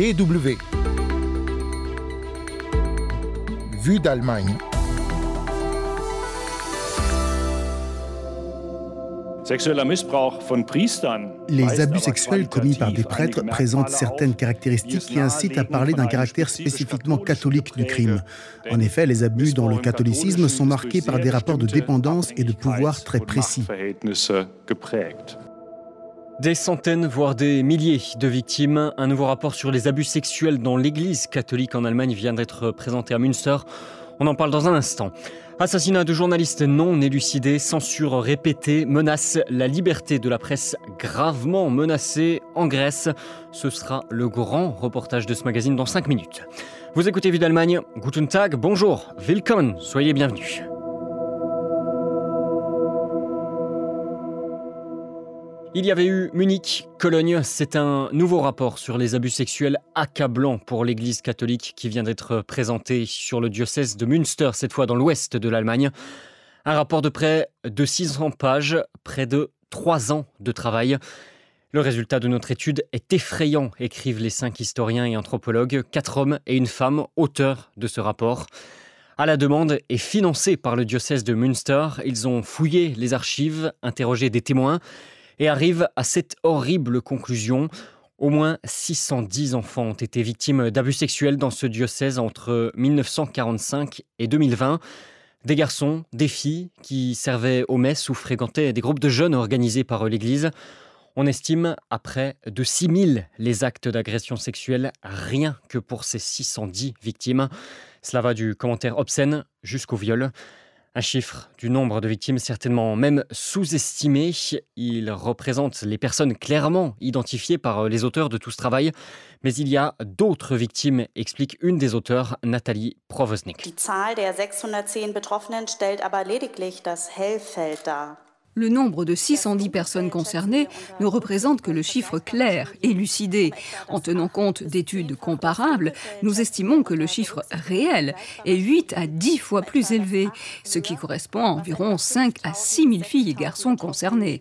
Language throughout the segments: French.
DW. Vue d'Allemagne. Les abus sexuels commis par des prêtres présentent certaines caractéristiques qui incitent à parler d'un caractère spécifiquement catholique du crime. En effet, les abus dans le catholicisme sont marqués par des rapports de dépendance et de pouvoir très précis. Des centaines, voire des milliers de victimes. Un nouveau rapport sur les abus sexuels dans l'Église catholique en Allemagne vient d'être présenté à Münster. On en parle dans un instant. Assassinat de journalistes non élucidés, censure répétée, menace la liberté de la presse gravement menacée en Grèce. Ce sera le grand reportage de ce magazine dans 5 minutes. Vous écoutez Vue d'Allemagne, Guten Tag, bonjour, willkommen, soyez bienvenus. Il y avait eu Munich, Cologne. C'est un nouveau rapport sur les abus sexuels accablants pour l'Église catholique qui vient d'être présenté sur le diocèse de Münster, cette fois dans l'ouest de l'Allemagne. Un rapport de près de 600 pages, près de 3 ans de travail. Le résultat de notre étude est effrayant, écrivent les cinq historiens et anthropologues, quatre hommes et une femme, auteurs de ce rapport. À la demande et financé par le diocèse de Münster, ils ont fouillé les archives, interrogé des témoins et arrive à cette horrible conclusion. Au moins 610 enfants ont été victimes d'abus sexuels dans ce diocèse entre 1945 et 2020. Des garçons, des filles qui servaient aux messes ou fréquentaient des groupes de jeunes organisés par l'Église. On estime à près de 6000 les actes d'agression sexuelle rien que pour ces 610 victimes. Cela va du commentaire obscène jusqu'au viol. Un chiffre du nombre de victimes certainement même sous-estimé. Il représente les personnes clairement identifiées par les auteurs de tout ce travail. Mais il y a d'autres victimes, explique une des auteurs, Nathalie Provosnik. Die Zahl der 610 Betroffenen stellt aber lediglich das Hellfeld dar. Le nombre de 610 personnes concernées ne représente que le chiffre clair, élucidé. En tenant compte d'études comparables, nous estimons que le chiffre réel est 8 à 10 fois plus élevé, ce qui correspond à environ 5 à 6 000 filles et garçons concernés.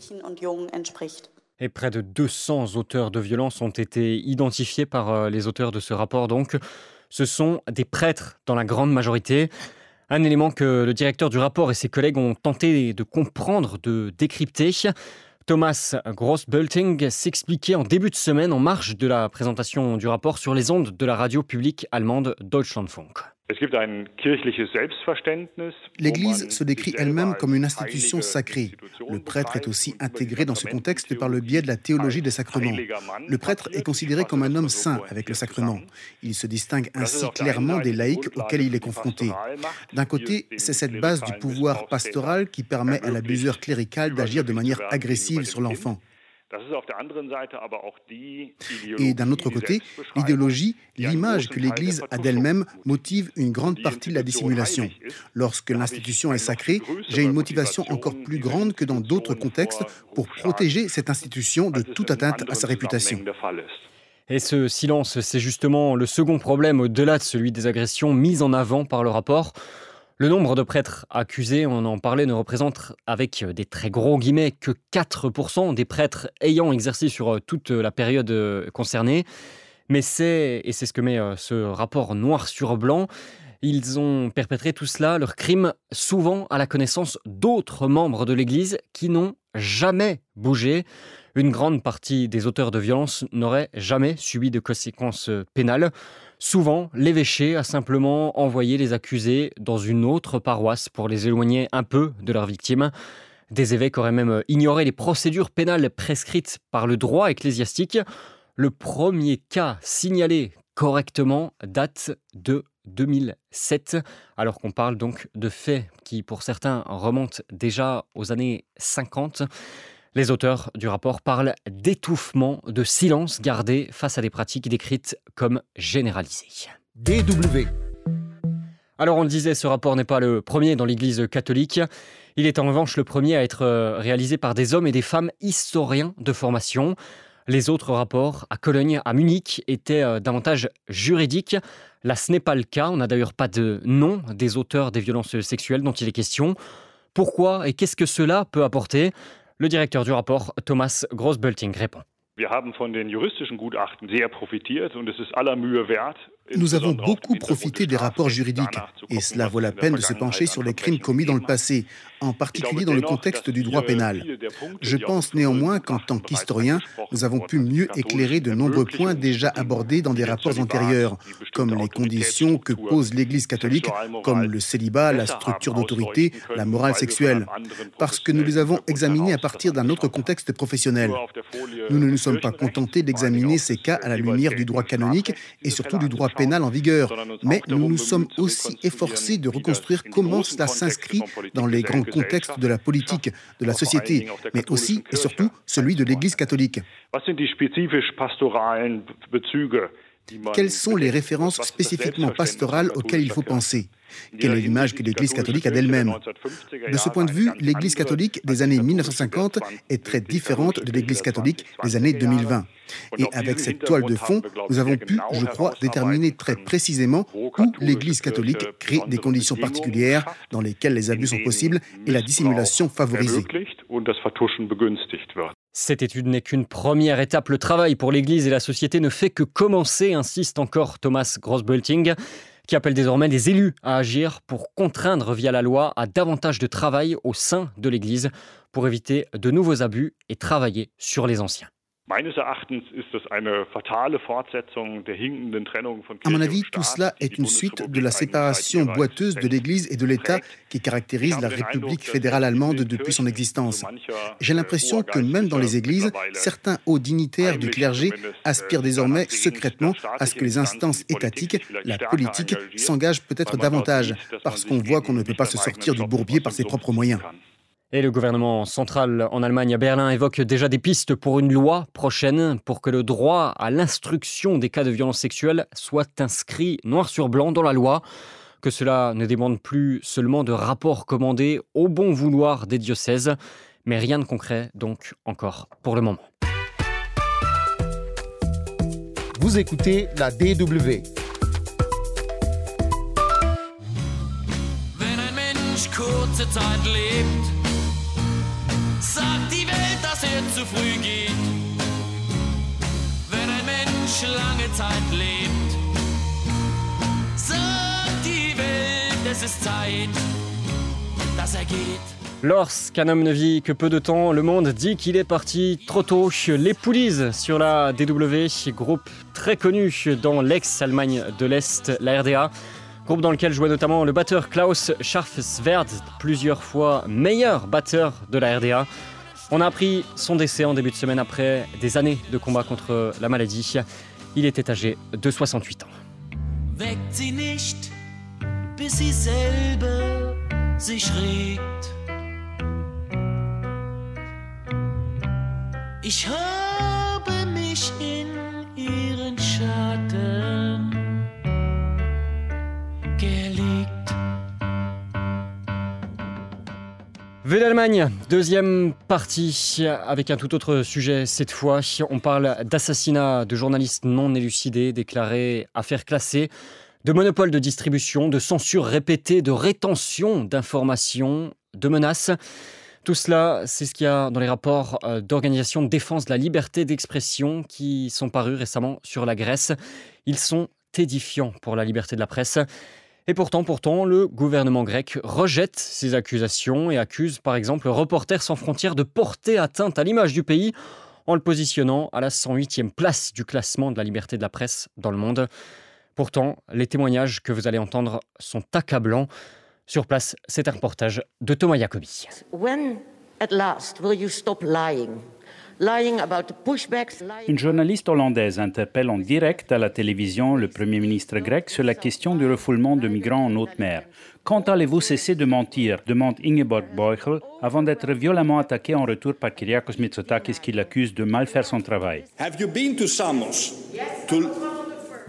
Et près de 200 auteurs de violences ont été identifiés par euh, les auteurs de ce rapport. Donc, ce sont des prêtres dans la grande majorité. Un élément que le directeur du rapport et ses collègues ont tenté de comprendre, de décrypter. Thomas Grossbulting s'expliquait en début de semaine en marge de la présentation du rapport sur les ondes de la radio publique allemande Deutschlandfunk. L'Église se décrit elle-même comme une institution sacrée. Le prêtre est aussi intégré dans ce contexte par le biais de la théologie des sacrements. Le prêtre est considéré comme un homme saint avec le sacrement. Il se distingue ainsi clairement des laïcs auxquels il est confronté. D'un côté, c'est cette base du pouvoir pastoral qui permet à l'abuseur clérical d'agir de manière agressive sur l'enfant. Et d'un autre côté, l'idéologie, l'image que l'Église a d'elle-même motive une grande partie de la dissimulation. Lorsque l'institution est sacrée, j'ai une motivation encore plus grande que dans d'autres contextes pour protéger cette institution de toute atteinte à sa réputation. Et ce silence, c'est justement le second problème au-delà de celui des agressions mises en avant par le rapport. Le nombre de prêtres accusés, on en parlait, ne représente avec des très gros guillemets que 4% des prêtres ayant exercé sur euh, toute la période euh, concernée. Mais c'est, et c'est ce que met euh, ce rapport noir sur blanc, ils ont perpétré tout cela, leur crime, souvent à la connaissance d'autres membres de l'Église qui n'ont jamais bougé. Une grande partie des auteurs de violences n'auraient jamais subi de conséquences pénales. Souvent, l'évêché a simplement envoyé les accusés dans une autre paroisse pour les éloigner un peu de leurs victimes. Des évêques auraient même ignoré les procédures pénales prescrites par le droit ecclésiastique. Le premier cas signalé correctement date de 2007, alors qu'on parle donc de faits qui, pour certains, remontent déjà aux années 50. Les auteurs du rapport parlent d'étouffement, de silence gardé face à des pratiques décrites comme généralisées. DW. Alors on le disait, ce rapport n'est pas le premier dans l'Église catholique. Il est en revanche le premier à être euh, réalisé par des hommes et des femmes historiens de formation. Les autres rapports, à Cologne, à Munich, étaient euh, davantage juridiques. Là, ce n'est pas le cas. On n'a d'ailleurs pas de nom des auteurs des violences sexuelles dont il est question. Pourquoi et qu'est-ce que cela peut apporter? Le directeur du rapport, Thomas Grossbulting, répond. Nous avons beaucoup profité des rapports juridiques et cela vaut la peine de se pencher sur les crimes commis dans le passé, en particulier dans le contexte du droit pénal. Je pense néanmoins qu'en tant qu'historien, nous avons pu mieux éclairer de nombreux points déjà abordés dans des rapports antérieurs, comme les conditions que pose l'Église catholique, comme le célibat, la structure d'autorité, la morale sexuelle, parce que nous les avons examinés à partir d'un autre contexte professionnel. Nous ne nous sommes pas contentés d'examiner ces cas à la lumière du droit canonique et surtout du droit pénal en vigueur, mais nous nous sommes aussi efforcés de reconstruire comment cela s'inscrit dans les grands contexte de la politique, de la société, mais aussi et surtout celui de l'Église catholique. Quelles sont les références spécifiquement pastorales auxquelles il faut penser quelle est l'image que l'Église catholique a d'elle-même De ce point de vue, l'Église catholique des années 1950 est très différente de l'Église catholique des années 2020. Et avec cette toile de fond, nous avons pu, je crois, déterminer très précisément où l'Église catholique crée des conditions particulières dans lesquelles les abus sont possibles et la dissimulation favorisée. Cette étude n'est qu'une première étape. Le travail pour l'Église et la société ne fait que commencer, insiste encore Thomas Grossbulting qui appelle désormais les élus à agir pour contraindre via la loi à davantage de travail au sein de l'Église pour éviter de nouveaux abus et travailler sur les anciens. À mon avis, tout cela est une suite de la séparation boiteuse de l'Église et de l'État qui caractérise la République fédérale allemande depuis son existence. J'ai l'impression que même dans les églises, certains hauts dignitaires du clergé aspirent désormais secrètement à ce que les instances étatiques, la politique, s'engagent peut-être davantage, parce qu'on voit qu'on ne peut pas se sortir du bourbier par ses propres moyens. Et le gouvernement central en Allemagne, à Berlin, évoque déjà des pistes pour une loi prochaine pour que le droit à l'instruction des cas de violence sexuelle soit inscrit noir sur blanc dans la loi, que cela ne demande plus seulement de rapports commandés au bon vouloir des diocèses, mais rien de concret donc encore pour le moment. Vous écoutez la DW. Lorsqu'un homme ne vit que peu de temps, le monde dit qu'il est parti trop tôt. Les Poulies sur la DW, groupe très connu dans l'ex-Allemagne de l'Est, la RDA. Groupe dans lequel jouait notamment le batteur Klaus Scharfswerd, plusieurs fois meilleur batteur de la RDA. On a appris son décès en début de semaine après des années de combat contre la maladie. Il était âgé de 68 ans. Vue d'Allemagne, deuxième partie avec un tout autre sujet cette fois. On parle d'assassinat de journalistes non élucidés, déclarés affaires classées, de monopole de distribution, de censure répétée, de rétention d'informations, de menaces. Tout cela, c'est ce qu'il y a dans les rapports euh, d'organisation de défense de la liberté d'expression qui sont parus récemment sur la Grèce. Ils sont édifiants pour la liberté de la presse. Et pourtant, pourtant, le gouvernement grec rejette ces accusations et accuse par exemple Reporters sans frontières de porter atteinte à l'image du pays en le positionnant à la 108e place du classement de la liberté de la presse dans le monde. Pourtant, les témoignages que vous allez entendre sont accablants. Sur place, c'est un reportage de Thomas Jacobi. When at last will you stop lying? Une journaliste hollandaise interpelle en direct à la télévision le Premier ministre grec sur la question du refoulement de migrants en haute mer. Quand allez-vous cesser de mentir? demande Ingeborg Beuchel avant d'être violemment attaqué en retour par Kyriakos Mitsotakis qui l'accuse de mal faire son travail.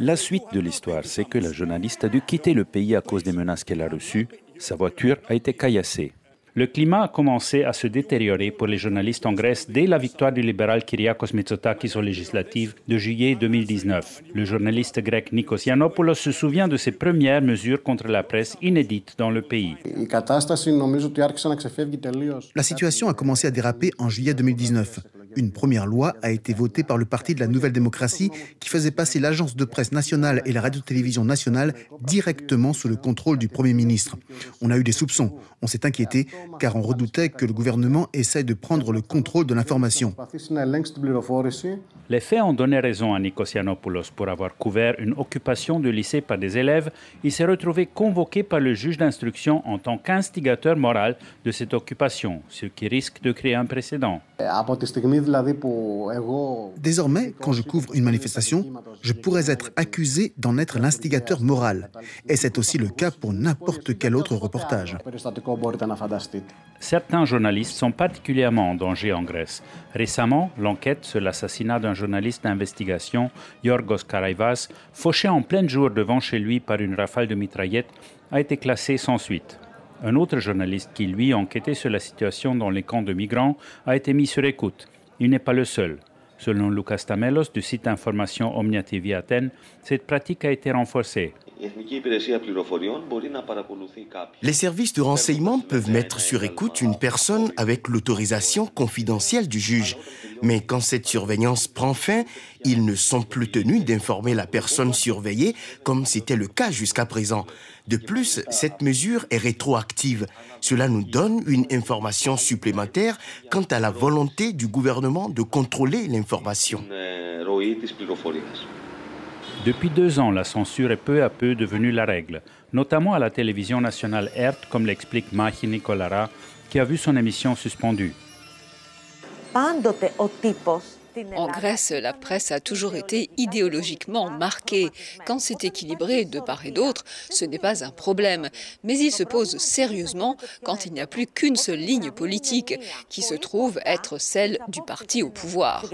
La suite de l'histoire, c'est que la journaliste a dû quitter le pays à cause des menaces qu'elle a reçues. Sa voiture a été caillassée. Le climat a commencé à se détériorer pour les journalistes en Grèce dès la victoire du libéral Kyriakos Mitsotakis aux législatives de juillet 2019. Le journaliste grec Nikos Yiannopoulos se souvient de ses premières mesures contre la presse inédites dans le pays. La situation a commencé à déraper en juillet 2019. Une première loi a été votée par le Parti de la Nouvelle Démocratie qui faisait passer l'agence de presse nationale et la radio-télévision nationale directement sous le contrôle du Premier ministre. On a eu des soupçons, on s'est inquiété car on redoutait que le gouvernement essaye de prendre le contrôle de l'information. Les faits ont donné raison à Nikos Yiannopoulos pour avoir couvert une occupation de lycée par des élèves. Il s'est retrouvé convoqué par le juge d'instruction en tant qu'instigateur moral de cette occupation, ce qui risque de créer un précédent. Désormais, quand je couvre une manifestation, je pourrais être accusé d'en être l'instigateur moral. Et c'est aussi le cas pour n'importe quel autre reportage. Certains journalistes sont particulièrement en danger en Grèce. Récemment, l'enquête sur l'assassinat d'un journaliste d'investigation, Yorgos Karaivas, fauché en plein jour devant chez lui par une rafale de mitraillettes, a été classée sans suite. Un autre journaliste qui, lui, enquêtait sur la situation dans les camps de migrants a été mis sur écoute. Il n'est pas le seul. Selon Lucas Tamelos du site d'information Omnia TV Athènes, cette pratique a été renforcée. Les services de renseignement peuvent mettre sur écoute une personne avec l'autorisation confidentielle du juge. Mais quand cette surveillance prend fin, ils ne sont plus tenus d'informer la personne surveillée comme c'était le cas jusqu'à présent. De plus, cette mesure est rétroactive. Cela nous donne une information supplémentaire quant à la volonté du gouvernement de contrôler l'information. Depuis deux ans, la censure est peu à peu devenue la règle, notamment à la télévision nationale ERT, comme l'explique Mahi Nicolara, qui a vu son émission suspendue. En Grèce, la presse a toujours été idéologiquement marquée. Quand c'est équilibré de part et d'autre, ce n'est pas un problème. Mais il se pose sérieusement quand il n'y a plus qu'une seule ligne politique, qui se trouve être celle du parti au pouvoir.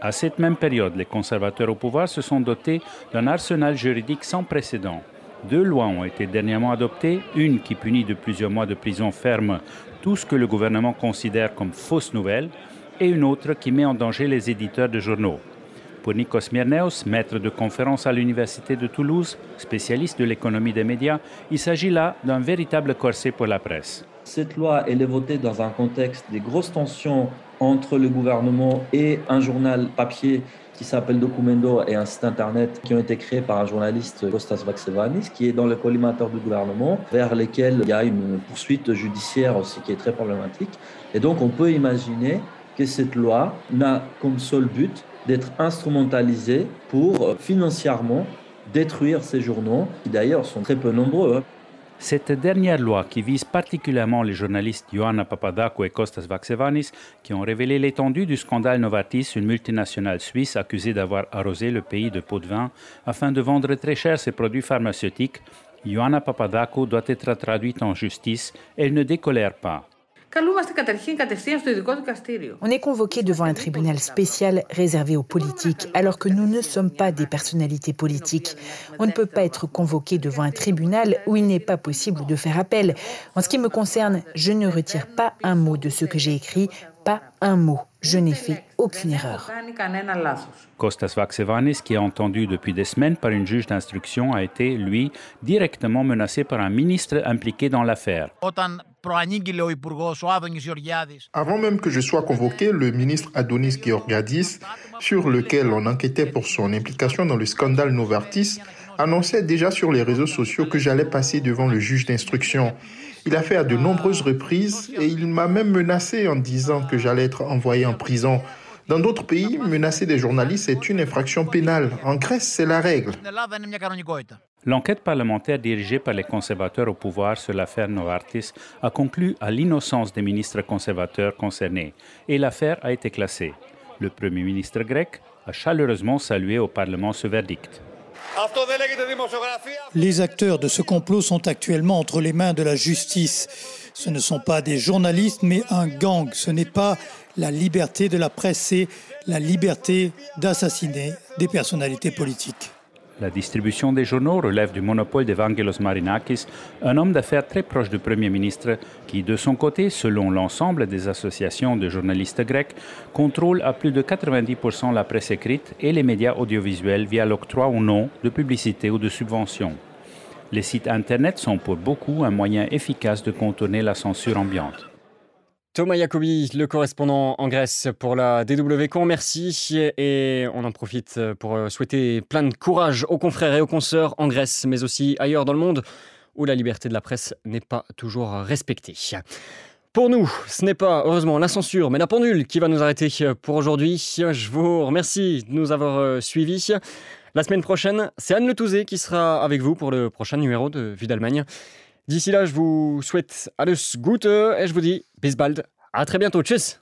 À cette même période, les conservateurs au pouvoir se sont dotés d'un arsenal juridique sans précédent. Deux lois ont été dernièrement adoptées, une qui punit de plusieurs mois de prison ferme tout ce que le gouvernement considère comme fausses nouvelles, et une autre qui met en danger les éditeurs de journaux. Pour Nikos Myrneos, maître de conférence à l'Université de Toulouse, spécialiste de l'économie des médias, il s'agit là d'un véritable corset pour la presse. Cette loi, est votée dans un contexte des grosses tensions entre le gouvernement et un journal papier qui s'appelle Documento et un site internet qui ont été créés par un journaliste, Kostas Vaxevanis, qui est dans le collimateur du gouvernement, vers lesquels il y a une poursuite judiciaire aussi qui est très problématique. Et donc on peut imaginer que cette loi n'a comme seul but d'être instrumentalisée pour euh, financièrement détruire ces journaux, qui d'ailleurs sont très peu nombreux. Cette dernière loi, qui vise particulièrement les journalistes Ioanna Papadako et Kostas Vaxevanis, qui ont révélé l'étendue du scandale Novartis, une multinationale suisse accusée d'avoir arrosé le pays de pots de vin afin de vendre très cher ses produits pharmaceutiques, Ioanna Papadako doit être traduite en justice elle ne décolère pas. On est convoqué devant un tribunal spécial réservé aux politiques, alors que nous ne sommes pas des personnalités politiques. On ne peut pas être convoqué devant un tribunal où il n'est pas possible de faire appel. En ce qui me concerne, je ne retire pas un mot de ce que j'ai écrit, pas un mot. Je n'ai fait aucune erreur. Kostas Vaxevanis, qui est entendu depuis des semaines par une juge d'instruction, a été, lui, directement menacé par un ministre impliqué dans l'affaire. Avant même que je sois convoqué, le ministre Adonis Georgiadis, sur lequel on enquêtait pour son implication dans le scandale Novartis, annonçait déjà sur les réseaux sociaux que j'allais passer devant le juge d'instruction. Il a fait à de nombreuses reprises et il m'a même menacé en disant que j'allais être envoyé en prison. Dans d'autres pays, menacer des journalistes est une infraction pénale. En Grèce, c'est la règle. L'enquête parlementaire dirigée par les conservateurs au pouvoir sur l'affaire Novartis a conclu à l'innocence des ministres conservateurs concernés et l'affaire a été classée. Le Premier ministre grec a chaleureusement salué au Parlement ce verdict. Les acteurs de ce complot sont actuellement entre les mains de la justice. Ce ne sont pas des journalistes, mais un gang. Ce n'est pas la liberté de la presse, c'est la liberté d'assassiner des personnalités politiques. La distribution des journaux relève du monopole d'Evangelos Marinakis, un homme d'affaires très proche du Premier ministre qui, de son côté, selon l'ensemble des associations de journalistes grecs, contrôle à plus de 90% la presse écrite et les médias audiovisuels via l'octroi ou non de publicité ou de subventions. Les sites Internet sont pour beaucoup un moyen efficace de contourner la censure ambiante. Thomas Jacobi, le correspondant en Grèce pour la DWCon, merci. Et on en profite pour souhaiter plein de courage aux confrères et aux consoeurs en Grèce, mais aussi ailleurs dans le monde où la liberté de la presse n'est pas toujours respectée. Pour nous, ce n'est pas heureusement la censure, mais la pendule qui va nous arrêter pour aujourd'hui. Je vous remercie de nous avoir suivis. La semaine prochaine, c'est Anne Le Touzé qui sera avec vous pour le prochain numéro de Vue d'Allemagne. D'ici là, je vous souhaite alles Gute et je vous dis bis bald. À très bientôt. Tchuss